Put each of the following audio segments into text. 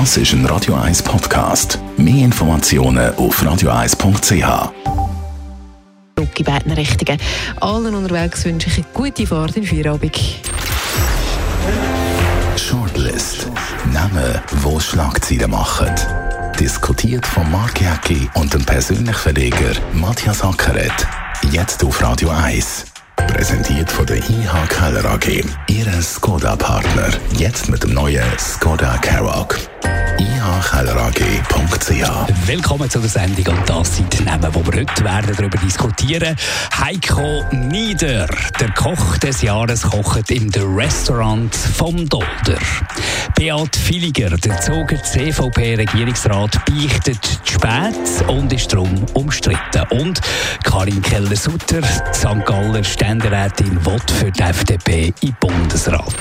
Das ist ein Radio 1 Podcast. Mehr Informationen auf radio1.ch. Rucki beiden Richtungen. Allen unterwegs wünsche ich eine gute Fahrt in Feierabend. Shortlist. Namen, die Schlagzeilen machen. Diskutiert von Mark Jäcki und dem persönlichen Verleger Matthias Ackeret. Jetzt auf Radio 1. Präsentiert von der IH Keller AG. Ihre Skoda-Partner. Jetzt mit dem neuen Skoda Karoq ihkellerag.ch. Willkommen zu der Sendung und das sind die Namen, die wir heute werden darüber diskutieren. Heiko Nieder, der Koch des Jahres, kocht im Restaurant vom Dolder. Beat Filiger, der Zoger CVP-Regierungsrat, beichtet spät und ist darum umstritten. Und Karin Keller-Sutter, St. Galler Ständerätin, will für die FDP im Bundesrat.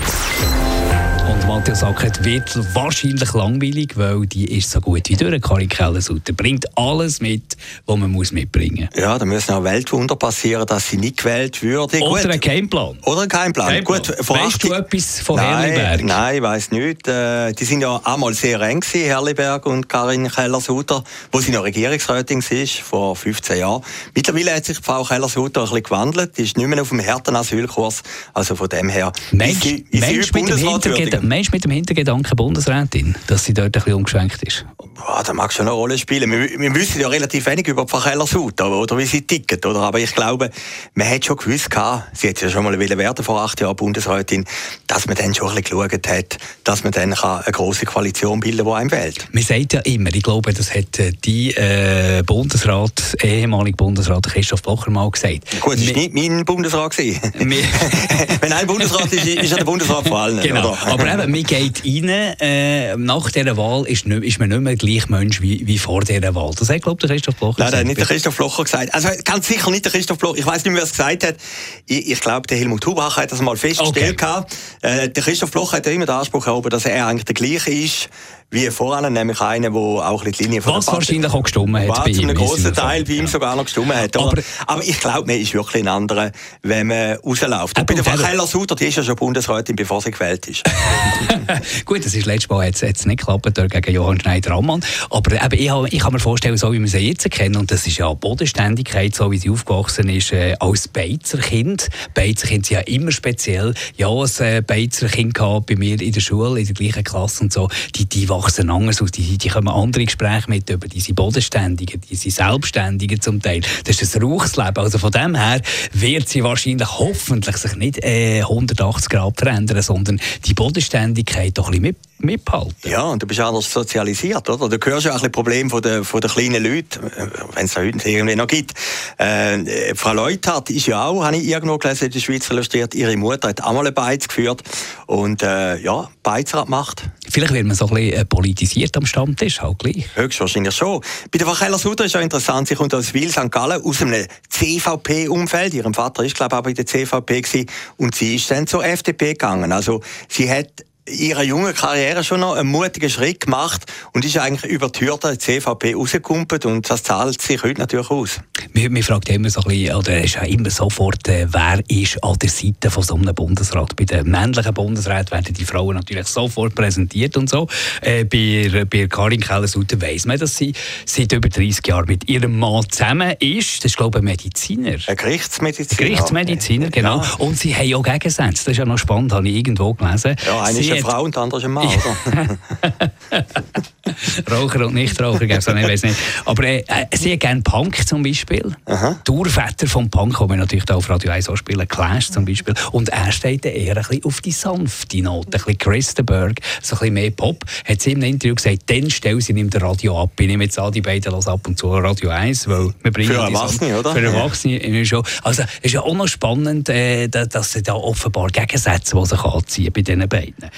Und Matthias Ackert wird wahrscheinlich langweilig, weil die ist so gut wie durch. Karin Kellersutter bringt alles mit, was man muss mitbringen muss. Ja, da müssen auch Weltwunder passieren, dass sie nicht gewählt würde. Oder ein Keimplan. Oder ein Keimplan. Keimplan. Gut, weißt du etwas von nein, Herliberg? Nein, ich weiss nicht. Äh, die sind ja einmal sehr eng gewesen, Herliberg und Karin Keller-Sutter, wo sie noch Regierungsrätin war, vor 15 Jahren. Mittlerweile hat sich Frau Keller-Sutter ein bisschen gewandelt. Die ist nicht mehr auf dem harten Asylkurs. Also von dem her Mensch, ist sie, ist Mensch mit dem Hintergedanken Meinst du mit dem Hintergedanken Bundesrätin, dass sie dort ein bisschen umgeschwenkt ist? Boah, das mag schon eine Rolle spielen. Wir, wir wissen ja relativ wenig über Frau Keller-Suth, oder wie sie ticket, oder? Aber ich glaube, man hat schon gewusst, sie hat ja schon mal werden vor acht Jahren Bundesrätin, dass man dann schon ein bisschen geschaut hat, dass man dann eine große Koalition bilden kann, die einem wählt. Man sagt ja immer, ich glaube, das hat äh, die äh, Bundesrat, ehemalige Bundesrat Christoph Blocher mal gesagt. Gut, das war nicht mein Bundesrat. Wenn ein Bundesrat ist, ist er der Bundesrat vor allen. Genau. Oder? Aber eben, man geht rein, äh, nach dieser Wahl ist, nicht, ist man nicht mehr gleich Mensch wie, wie vor dieser Wahl. Das hat, glaube ich, der Christoph Blocher Nein, gesagt. nicht der Christoph Blocher gesagt. Also ganz sicher nicht der Christoph Blocher. Ich weiß nicht mehr, wer es gesagt hat. Ich, ich glaube, der Helmut Hubach hat das mal festgestellt. Okay. Äh, der Christoph Blocher hat ja immer den Anspruch erhoben, dass er eigentlich der gleiche ist wie vorher, nämlich einer, der auch die Linie von Was der wahrscheinlich auch gestummt hat Was ihm. einem grossen Teil bei ihm sogar noch gestummt hat. Aber, aber ich glaube, man ist wirklich ein anderer, wenn man rausläuft. Und bei der Frau Keller-Sutter, die ist ja schon Bundesrätin, bevor sie gewählt ist. Gut, das ist letztes Mal jetzt, jetzt nicht geklappt gegen Johann Schneider-Ammann. Aber eben, ich, ich kann mir vorstellen, so wie wir sie jetzt kennen, und das ist ja Bodenständigkeit, so wie sie aufgewachsen ist, äh, als Beizerkind. Beizerkind sind ja immer speziell. Ja, ein äh, Beizerkind bei mir in der Schule, in der gleichen Klasse und so. Die, die wachsen anders aus. Die, die kommen andere Gespräche mit über diese Bodenständigen, diese Selbstständigen zum Teil. Das ist ein Rauchsleben. Also von dem her wird sie wahrscheinlich hoffentlich sich nicht äh, 180 Grad verändern, sondern die Bodenständigkeit doch ein bisschen mit mitbehalten. Ja, und du bist anders sozialisiert, oder? Du hörst ja auch ein Problem von den, von den kleinen Leuten, äh, wenn es heute irgendwie noch gibt. Äh, Frau Leuthardt ist ja auch, habe ich irgendwo gelesen, in der Schweiz illustriert, ihre Mutter hat auch mal eine Beiz geführt und äh, ja, Beizer macht. Vielleicht wird man so ein bisschen äh, politisiert am Stammtisch, halt gleich. Höchstwahrscheinlich schon. Bei der Frau Sutter ist ja interessant, sie kommt aus Wil, St. Gallen, aus einem CVP-Umfeld. Ihrem Vater ist, glaube ich, auch bei der CVP gewesen. Und sie ist dann zur FDP gegangen. Also, sie hat ihrer jungen Karriere schon noch einen mutigen Schritt gemacht und ist eigentlich über die Hürde CVP rausgekumpelt und das zahlt sich heute natürlich aus. Man, fragt immer so ein bisschen, oder ist ja immer sofort, äh, wer ist an der Seite von so einem Bundesrat. Bei den männlichen Bundesräten werden die Frauen natürlich sofort präsentiert und so. Äh, bei, bei Karin Keller-Sutter weiss man, dass sie seit über 30 Jahren mit ihrem Mann zusammen ist. Das ist, glaube ich, ein Mediziner. Ein Gerichtsmediziner. Gerichtsmediziner, genau. Ja. Und sie haben auch Gegensätze. Das ist ja noch spannend, habe ich irgendwo gelesen. Ja, eine Frau und der andere ist ein Mann, oder? Raucher und Nichtraucher gibt es nicht, weiß nicht. Aber äh, äh, sie gerne Punk zum Beispiel. Aha. Die Urväter vom Punk, die wir natürlich auch auf Radio 1 auch spielen, Clash zum Beispiel. Und er steht eher ein bisschen auf die sanfte Note, ein bisschen Christenberg, so ein bisschen mehr Pop. Hat sie im Interview gesagt, dann stell sie ihm das Radio ab. Ich nehme jetzt an, die beiden los ab und zu Radio 1, weil wir bringen Für Erwachsene, oder? Für Erwachsene ja. schon. Also es ist ja auch noch spannend, äh, dass sie da offenbar Gegensätze, die sich anziehen bei diesen beiden.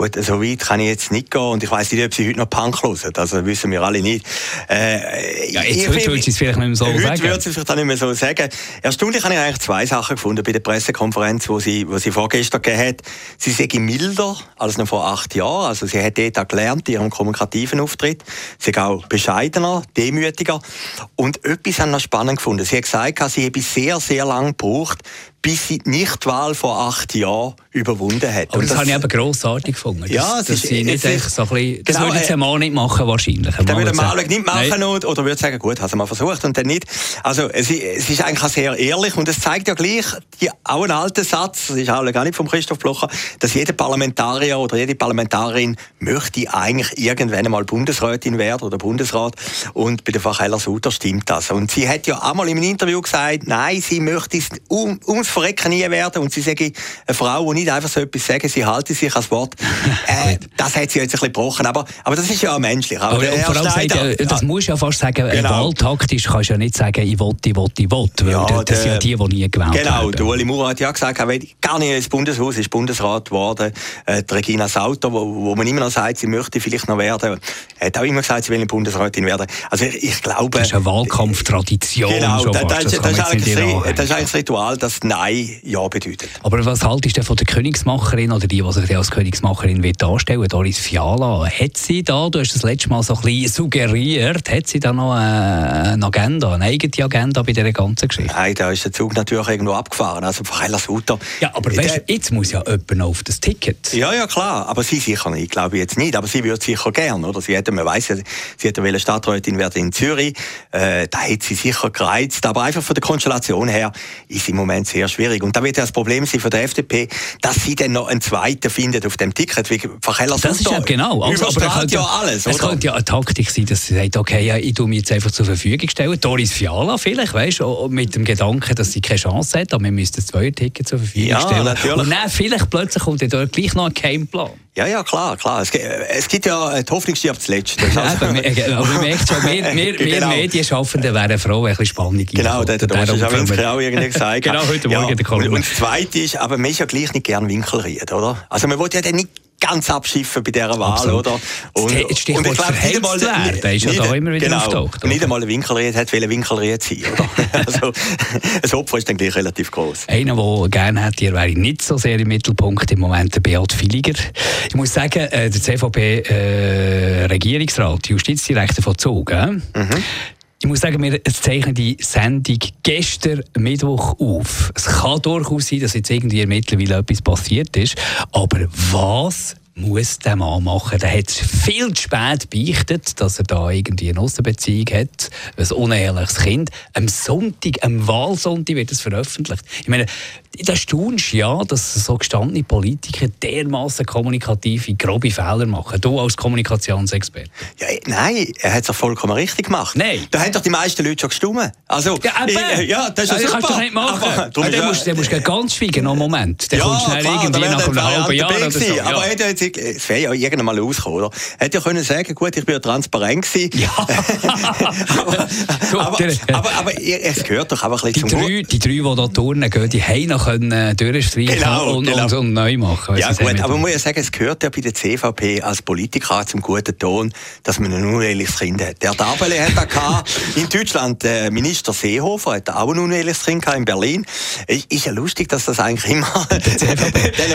Gut, so weit kann ich jetzt nicht gehen und ich weiß nicht, ob sie heute noch Punk hören, also wissen wir alle nicht. Äh, ja, jetzt heute würde sie es vielleicht nicht mehr so heute sagen. Heute würde sie es vielleicht nicht mehr so sagen. Erstaunlich habe ich eigentlich zwei Sachen gefunden bei der Pressekonferenz, wo sie, wo sie vorgestern gegeben hat. Sie sei milder als noch vor acht Jahren, also sie hat dort auch gelernt in ihrem kommunikativen Auftritt. Sie ist auch bescheidener, demütiger und etwas haben wir spannend gefunden. Sie hat gesagt, sie habe sehr, sehr lange gebraucht, bis sie die Nichtwahl vor acht Jahren überwunden hat. Aber das, das habe ich eben grossartig gefunden. Ja, das, das, sie nicht echt so ein bisschen, das genau, würde jetzt ein Mann nicht machen wahrscheinlich. Dann würde Mann nicht machen und, oder würde sagen, gut, hast du mal versucht und dann nicht. Also es, es ist eigentlich auch sehr ehrlich und es zeigt ja gleich die, auch einen alten Satz, das ist auch gar nicht von Christoph Blocher, dass jeder Parlamentarier oder jede Parlamentarierin möchte eigentlich irgendwann einmal Bundesrätin werden oder Bundesrat und bei der Frau Keller-Sutter stimmt das. Und sie hat ja einmal in einem Interview gesagt, nein, sie möchte es um, ums Verrecken nie werden und sie sage eine Frau, die nicht einfach so etwas sagen, sie halte sich ans Wort. Äh, das hat sie jetzt ein bisschen gebrochen, aber, aber das ist ja auch menschlich. Aber, aber vor allem sagt, äh, das muss ja fast sagen, genau. wahltaktisch kannst du ja nicht sagen, ich will, ich will, ich will, weil ja, das sind ja die, die nie gewählt genau, werden. Genau, Ueli Maurer hat ja gesagt, er will gar nicht ins Bundeshaus, ist Bundesrat geworden. Äh, die Regina Sauter, wo, wo man immer noch sagt, sie möchte vielleicht noch werden, hat auch immer gesagt, sie will Bundesrätin werden. Also ich, ich glaube... Das ist eine Wahlkampftradition. Genau, das, das, das, das, ist eigentlich, das ist eigentlich das Ritual, das Nein ja bedeutet. Aber was haltest du von der Königsmacherin oder die, die sich als Königsmacherin wird darstellen, Doris Fiala? Hat sie da, du hast das letzte Mal so ein bisschen suggeriert, hat sie da noch eine Agenda, eine eigene Agenda bei dieser ganzen Geschichte? Nein, da ist der Zug natürlich irgendwo abgefahren. Also Sutter. Ja, aber weißt, jetzt muss ja jemand auf das Ticket. Ja, ja, klar. Aber sie sicher nicht, glaube ich jetzt nicht. Aber sie würde sicher gern, oder? Sie hätte, man weiss ja, sie hätte eine Stadträtin werden in Zürich. Äh, da hätte sie sicher gereizt. Aber einfach von der Konstellation her ist im Moment sehr schwierig. Und da wird ja das Problem sein von der FDP, dass sie dann noch einen zweiten findet auf dem Ticket, wie Verkeller Das ist ja genau. Also, aber könnte, ja alles, Es könnte ja eine Taktik sein, dass sie sagt, okay, ja, ich tue mich jetzt einfach zur Verfügung stellen. Doris Fiala vielleicht, weißt du, mit dem Gedanken, dass sie keine Chance hat, aber wir müssten zwei Tickets zur Verfügung ja, stellen. Natürlich. Und dann vielleicht plötzlich kommt dann gleich noch ein Gameplan. Ja, ja, klar, klar. Es, es gibt ja, die Hoffnung stirbt zuletzt. Also aber, man merkt schon, wir, wir, wir genau. Medienschaffenden wären froh, wenn ein bisschen Spannung Genau, der, der, der Schawinski auch irgendwie gesagt. genau, heute Morgen ja, der Kolumne. Und das Zweite ist, aber man ist ja gleich nicht gern Winkelried, oder? Also man will ja dann nicht ganz abschiffen bei dieser Wahl, Absolut. oder? Und, und ich glaube, nicht einmal, werden, ist ja da immer wieder genau, auftaucht. Nicht einmal ein Winkelried hat will Winkelried sein, oder? also, ein Opfer ist dann gleich relativ groß. Einer, der gerne hätte, wäre nicht so sehr im Mittelpunkt im Moment der Beat Filiger. Ich muss sagen, äh, der CVP-Regierungsrat, äh, Justizdirektor von Zug, äh, mhm. Ich muss sagen, wir zeichnen die Sendung gestern Mittwoch auf. Es kann durchaus sein, dass jetzt irgendwie mittlerweile etwas passiert ist. Aber was muss der Mann machen. Der hat viel zu spät beichtet, dass er da irgendwie eine Aussenbeziehung hat, ein unehrliches Kind. Am Sonntag, am Wahlsonntag wird es veröffentlicht. Ich meine, da staunst ja, dass so gestandene Politiker dermaßen kommunikative, grobe Fehler machen. Du als Kommunikationsexperte. Ja, nein, er hat es vollkommen richtig gemacht. Nein. Da haben doch die meisten Leute schon gestummen. Also, ja, ich, ja, das ist ja also, super. kannst du nicht machen. Aber, ja, dann musst, musst du ganz schweigen, noch einen Moment. Dann ja, kommst du irgendwie nach einem halben Jahr oder so. Ja. Aber er hätte, es wäre ja irgendwann mal rausgekommen, oder? Er hätte ja können sagen, gut, ich bin ja transparent gewesen. Ja. aber, aber, aber, aber, es gehört doch einfach ein bisschen die zum drei, Die drei, die da turnen gehen, die haben noch können durchstreichen genau, und, genau. Und, und, neu machen. Ja gut, aber man muss ja sagen, es gehört ja bei der CVP als Politiker zum guten Ton, dass man ein unehrliches Kind hat. Der Dabele hat da in Deutschland, der Minister Seehofer hat auch ein unehrliches Kind in Berlin. Ist ja lustig, dass das eigentlich immer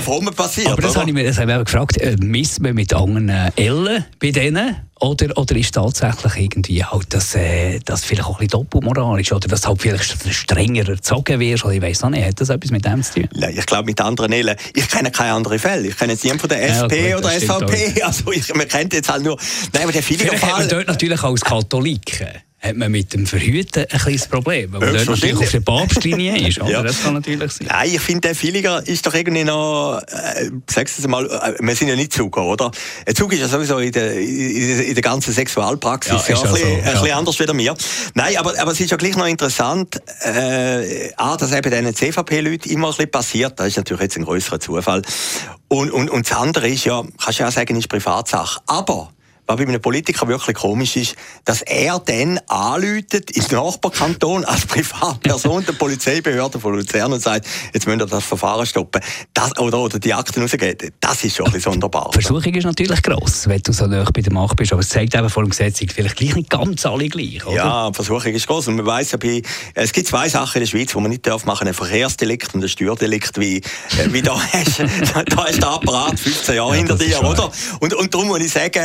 Frommen passiert. Aber das habe ich mir, das habe ich mir gefragt, äh, misst man mit anderen Ellen bei denen? Oder, oder ist tatsächlich irgendwie halt, dass äh, das vielleicht auch ein bisschen doppelmoralisch oder dass halt vielleicht strenger erzogen wirst oder ich weiß noch nicht, hat das etwas mit dem zu tun? Ja, ich glaube mit anderen Ellen. Ich kenne keine anderen Fälle. Ich kenne jetzt niemanden von der SP ja, gut, oder SVP. Also ich, man kennt jetzt halt nur... Nein, aber der viele Vielleicht Fall... dort natürlich als Katholiken hat man mit dem Verhüten ein kleines Problem, weil man natürlich auf der Papstlinie ist. Oder? ja. Das kann natürlich sein. Nein, ich finde, der Filiger ist doch irgendwie noch, äh, sag's es mal, äh, wir sind ja nicht Zug, oder? Ein Zug ist ja sowieso in der, in der ganzen Sexualpraxis ja, ja, ein, bisschen, so, ja. ein bisschen anders wie mir. Nein, aber, aber es ist ja gleich noch interessant, äh, A, dass eben diesen CVP-Leuten immer ein bisschen passiert, das ist natürlich jetzt ein größerer Zufall. Und, und, und das andere ist ja, kannst du ja auch sagen, ist Privatsache. Aber was bei einem Politiker wirklich komisch ist, dass er dann anläutet ins Nachbarkanton als Privatperson der Polizeibehörde von Luzern und sagt, jetzt müssen wir das Verfahren stoppen. Das, oder, oder die Akten rausgeben. Das ist schon ein bisschen sonderbar. Die Versuchung ist natürlich gross, wenn du so nah bei der Macht bist. Aber es zeigt eben vor dem Gesetz, vielleicht gleich nicht ganz alle gleich. Oder? Ja, die Versuchung ist gross. Und man weiss ja, bei, es gibt zwei Sachen in der Schweiz, die man nicht darf machen. Ein Verkehrsdelikt und ein Steuerdelikt. Wie, äh, wie da, hast, da ist der Apparat 15 Jahre ja, hinter dir, oder? Und, und darum muss ich sagen,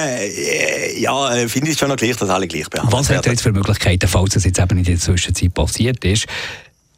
ja, äh, finde ich schon noch gleich, dass alle gleich behandelt Was hat er jetzt für Möglichkeiten, falls es jetzt eben in der Zwischenzeit passiert ist?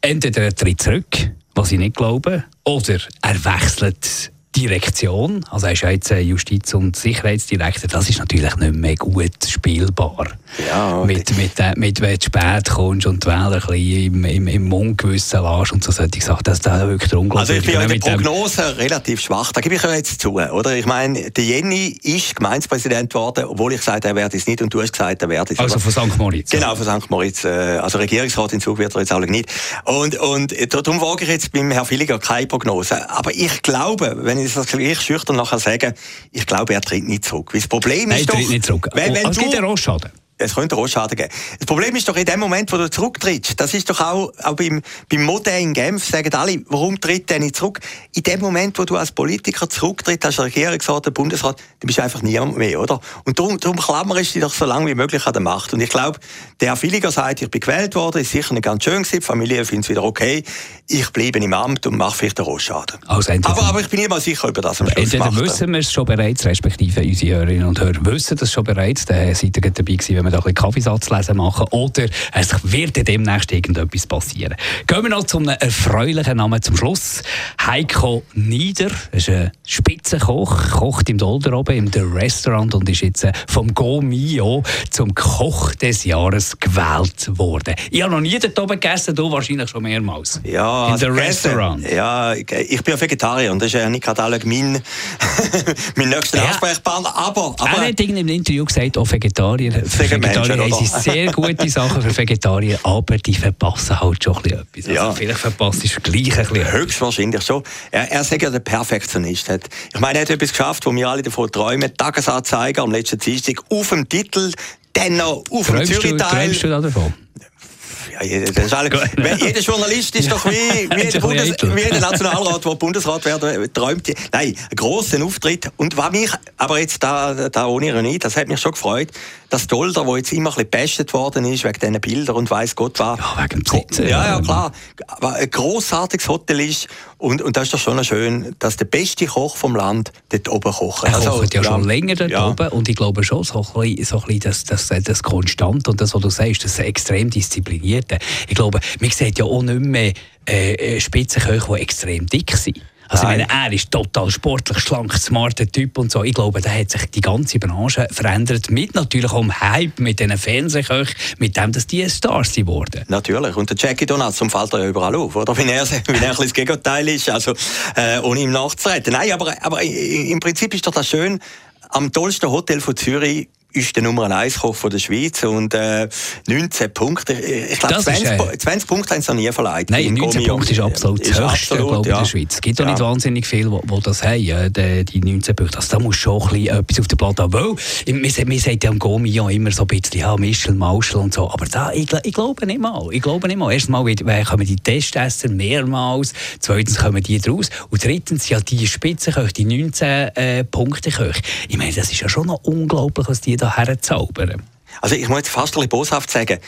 Entweder er tritt zurück, was ich nicht glaube, oder er wechselt Direktion, also er ist ja jetzt Justiz- und Sicherheitsdirektor, das ist natürlich nicht mehr gut spielbar. Ja, mit, mit, äh, mit, wenn du spät kommst und die Wähler ein im, im, im Mundgewissen lässt und so sollte ich sagen, das ist wirklich der Also ich bin ja in der Prognose relativ schwach, da gebe ich ja jetzt zu, oder? Ich meine, der Jenny ist Gemeindepräsident geworden, obwohl ich gesagt habe, er werde es nicht und du hast gesagt, er werde es. Also von St. Moritz? Genau, von St. Moritz. Äh, also Regierungsrat in Zug wird er jetzt auch nicht. Und, und darum wage ich jetzt beim Herrn Villiger keine Prognose. Aber ich glaube, wenn ich das gleich schüchtern nachher sage, ich glaube, er tritt nicht zurück. Weil das Problem Nein, ist doch... tritt nicht zurück. Wenn, wenn oh, es gibt einen Rostschaden es könnte auch Schaden geben. Das Problem ist doch in dem Moment, wo du zurücktrittst, das ist doch auch, auch beim, beim Modell in Genf, sagen alle, warum tritt der nicht zurück? In dem Moment, wo du als Politiker zurücktrittst, als Regierungsrat, der Bundesrat, dann bist du einfach niemand mehr, oder? Und darum, darum klammerst du dich doch so lange wie möglich an der Macht. Und ich glaube, der Herr Villiger sagt, ich bin gewählt worden, ist sicher nicht ganz schön gewesen, die Familie findet es wieder okay, ich bleibe im Amt und mache vielleicht einen Rostschaden. Also aber, aber ich bin nicht mal sicher, ob er das am Schluss macht. wissen wir es schon bereits, respektive unsere Hörerinnen und Hörer wissen das schon bereits, da seid ihr dabei gewesen, wenn wir da ein bisschen Kaffeesatz lesen machen oder es wird demnächst irgendetwas passieren. Gehen wir noch zu einem erfreulichen Namen zum Schluss. Heiko Nieder, ist ein Spitzenkoch, kocht im Dolder oben im The Restaurant und ist jetzt äh, vom Go Mio zum Koch des Jahres gewählt worden. Ich habe noch nie dort oben gegessen, du wahrscheinlich schon mehrmals. Ja, in The Restaurant. Ja, ich bin ja Vegetarier und das ist ja nicht gerade mein, mein nächster ja. Ansprechpartner. Aber, aber, er hat in einem Interview gesagt, auch Vegetarier, Vegetarier haben sehr gute Sachen für Vegetarier, aber die verpassen halt schon etwas. Also ja. Vielleicht verpasst du gleich ein bisschen. Höchstwahrscheinlich schon. Er, er sagt ja der Perfektionist. Ich meine, er hat etwas geschafft, wo wir alle davon träumen. Tagesanzeiger am letzten Dienstag auf dem Titel, dann noch auf dem Zürich-Teil. Träumst du davon? Ja, das ist alles, jeder Journalist ist doch wie, wie, jeder, Bundes, wie jeder Nationalrat, der Bundesrat werden träumt. Nein, einen grossen Auftritt. Und was mich, aber jetzt da, da ohne Ironie, das hat mich schon gefreut, dass Dolder, wo jetzt immer ein bisschen bestet worden ist, wegen diesen Bildern und weiss Gott was. Ja, wegen dem Sitzen. Ja, ja, klar. Aber ein grossartiges Hotel ist. Und, und das ist doch schon schön, dass der beste Koch vom Land dort oben kocht. Er also, kocht ja, ja, schon länger dort ja. oben. Und ich glaube schon, so ein bisschen, so ein bisschen das, das, das Konstant und das, was du sagst, das extrem disziplinierte. Ich glaube, man sieht ja auch nicht mehr äh, Spitzenköche, die extrem dick sind. Also, ich meine, er ist total sportlich, schlank, smarter Typ und so. Ich glaube, da hat sich die ganze Branche verändert. Mit natürlich auch dem Hype, mit diesen Fernsehköchen, mit dem, dass die Stars sind worden. Natürlich. Und der Jackie Donaldson fällt ja überall auf, oder? Wenn er, wenn er ein das Gegenteil ist, also, äh, ohne ihm nachzureden. Nein, aber, aber im Prinzip ist doch das schön, am tollsten Hotel von Zürich ist der Nummer 1 Koch von der Schweiz und äh, 19 Punkte. Ich glaube, 20, äh, 20, Punkte haben sie noch nie verleiht. Nein, 19 Punkte ist absolut das höchste absolut, ja. in der Schweiz. Es gibt ja. nicht wahnsinnig viele, die, das haben, die, die 19 Punkte. Also, da muss schon ein bisschen etwas auf der Platte haben. Weil, wir, wir sagen ja am Gomio immer so ein bisschen, ja, Mischel, Mauschel und so. Aber da, ich, ich glaube nicht mal. Ich glaube nicht mal. Erstmal kommen die Testesser mehrmals. Zweitens kommen die draus. Und drittens ja die Spitzenköche, die 19 äh, Punkte Köche. Ich meine, das ist ja schon noch unglaublich, was die da herzaubern. Also ich muss jetzt fast ein bisschen boshaft sagen,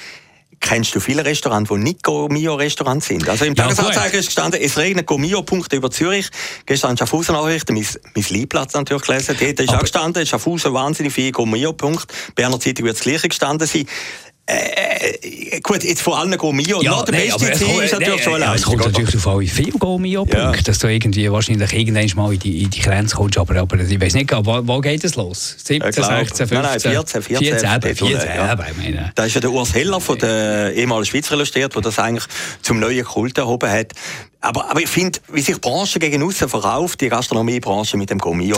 Kennst du viele Restaurants, die nicht Gomio-Restaurants sind? Also im ja, Tagesanzeiger ist gestanden, es regnet Gomio-Punkte über Zürich. Gestern Schaffhausen Nachrichten, mein, mein Liebplatz natürlich gelesen. Dort ist auch gestanden, Schaffhausen wahnsinnig viele Gomio-Punkte. Berner Zeitung wird das Gleiche gestanden sein. Äh, gut, jetzt vor allem Gomio. Ja, der nee, beste Ziel ist natürlich schon ja, Es kommt natürlich darauf an, wie Gomio-Punkte, ja. dass du irgendwie wahrscheinlich irgendwann mal in die, in die Grenze kommst. Aber, aber ich weiß nicht, wo, wo geht es los? 17, 16, 15? Nein, nein, 14, 14. 14, 14, 14 ja. ja Da ist ja der Urs Heller von der ehemaligen Schweizer illustriert, der das eigentlich zum neuen Kult erhoben hat. Aber, aber ich finde, wie sich die Branche gegen außen verkauft, die Gastronomiebranche mit dem Gomio,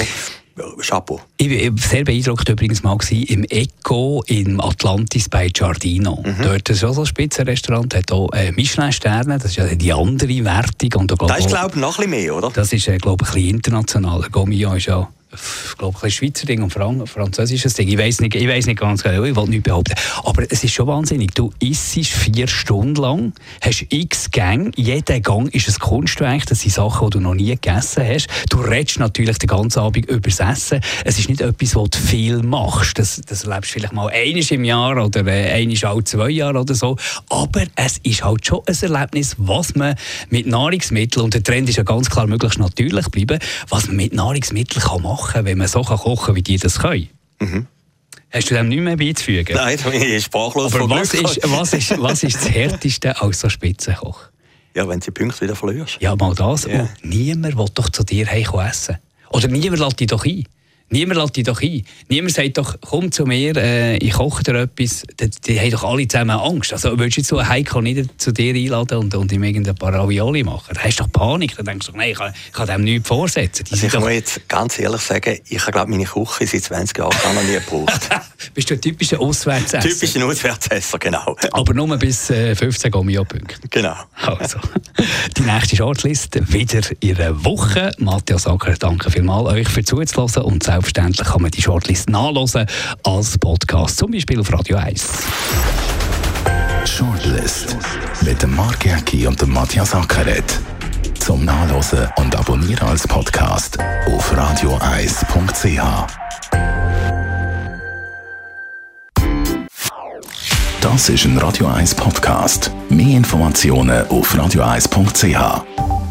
Chapeau. Ich war sehr beeindruckt übrigens mal im Eco im Atlantis bei Giardino. Mhm. Dort ist auch so ein Spitzenrestaurant, hat auch äh, Michelin-Sterne, das ist ja die andere Wertung. Und da, das ist glaube ich noch ein bisschen mehr, oder? Das ist äh, glaube ich ein bisschen international. Gomio ist ja ich glaube, ein Schweizer Ding und Fran französisches Ding. Ich weiß nicht, nicht ganz genau, ich wollte nicht behaupten. Aber es ist schon wahnsinnig. Du isst vier Stunden lang, hast x Gänge, jeder Gang ist ein Kunstwerk, das sind Sachen, die du noch nie gegessen hast. Du redest natürlich den ganzen Abend über das Essen. Es ist nicht etwas, was du viel machst. Das, das erlebst du vielleicht mal einiges im Jahr oder äh, einiges alle zwei Jahre oder so. Aber es ist halt schon ein Erlebnis, was man mit Nahrungsmitteln, und der Trend ist ja ganz klar möglichst natürlich bleiben, was man mit Nahrungsmitteln kann machen machen, wenn man so kochen kann, wie die das können. Mhm. Hast du dem nicht mehr beizufügen? Nein, da bin ich sprachlos Aber was ist, was, ist, was ist das Härteste als so Spitzenkoch? Ja, wenn sie Punkte wieder verlierst. Ja, mal das. Und niemand will doch zu dir heimkommen essen. Oder niemand lädt dich doch ein. Niemand lädt dich doch ein. Niemand sagt doch, komm zu mir, äh, ich koche dir etwas. Die, die haben doch alle zusammen Angst. Also willst du jetzt so einen Heiko nicht zu dir einladen und, und ihm irgendein paar Ravioli machen? Da hast du doch Panik. Dann denkst du, nein, ich kann, ich kann dem nichts vorsetzen. also ich doch... muss jetzt ganz ehrlich sagen, ich habe glaube meine Küche seit 20 Jahren noch nie gebraucht. Bist du ein typischer Auswärtsesser? Typischer Auswärtsesser, genau. Aber nur bis äh, 15 Gomio-Punkte. Genau. Also, die nächste Shortlist wieder in einer Woche. Matthias Acker, danke vielmals euch für zuzulassen und selbstverständlich kann man die Shortlist nachlesen als Podcast, zum Beispiel auf Radio 1. Shortlist mit dem Mark Jäcki und dem Matthias Ackeret. Zum Nachlesen und Abonnieren als Podcast auf radioeis.ch. Das ist ein Radio 1 Podcast. Mehr Informationen auf radioeis.ch.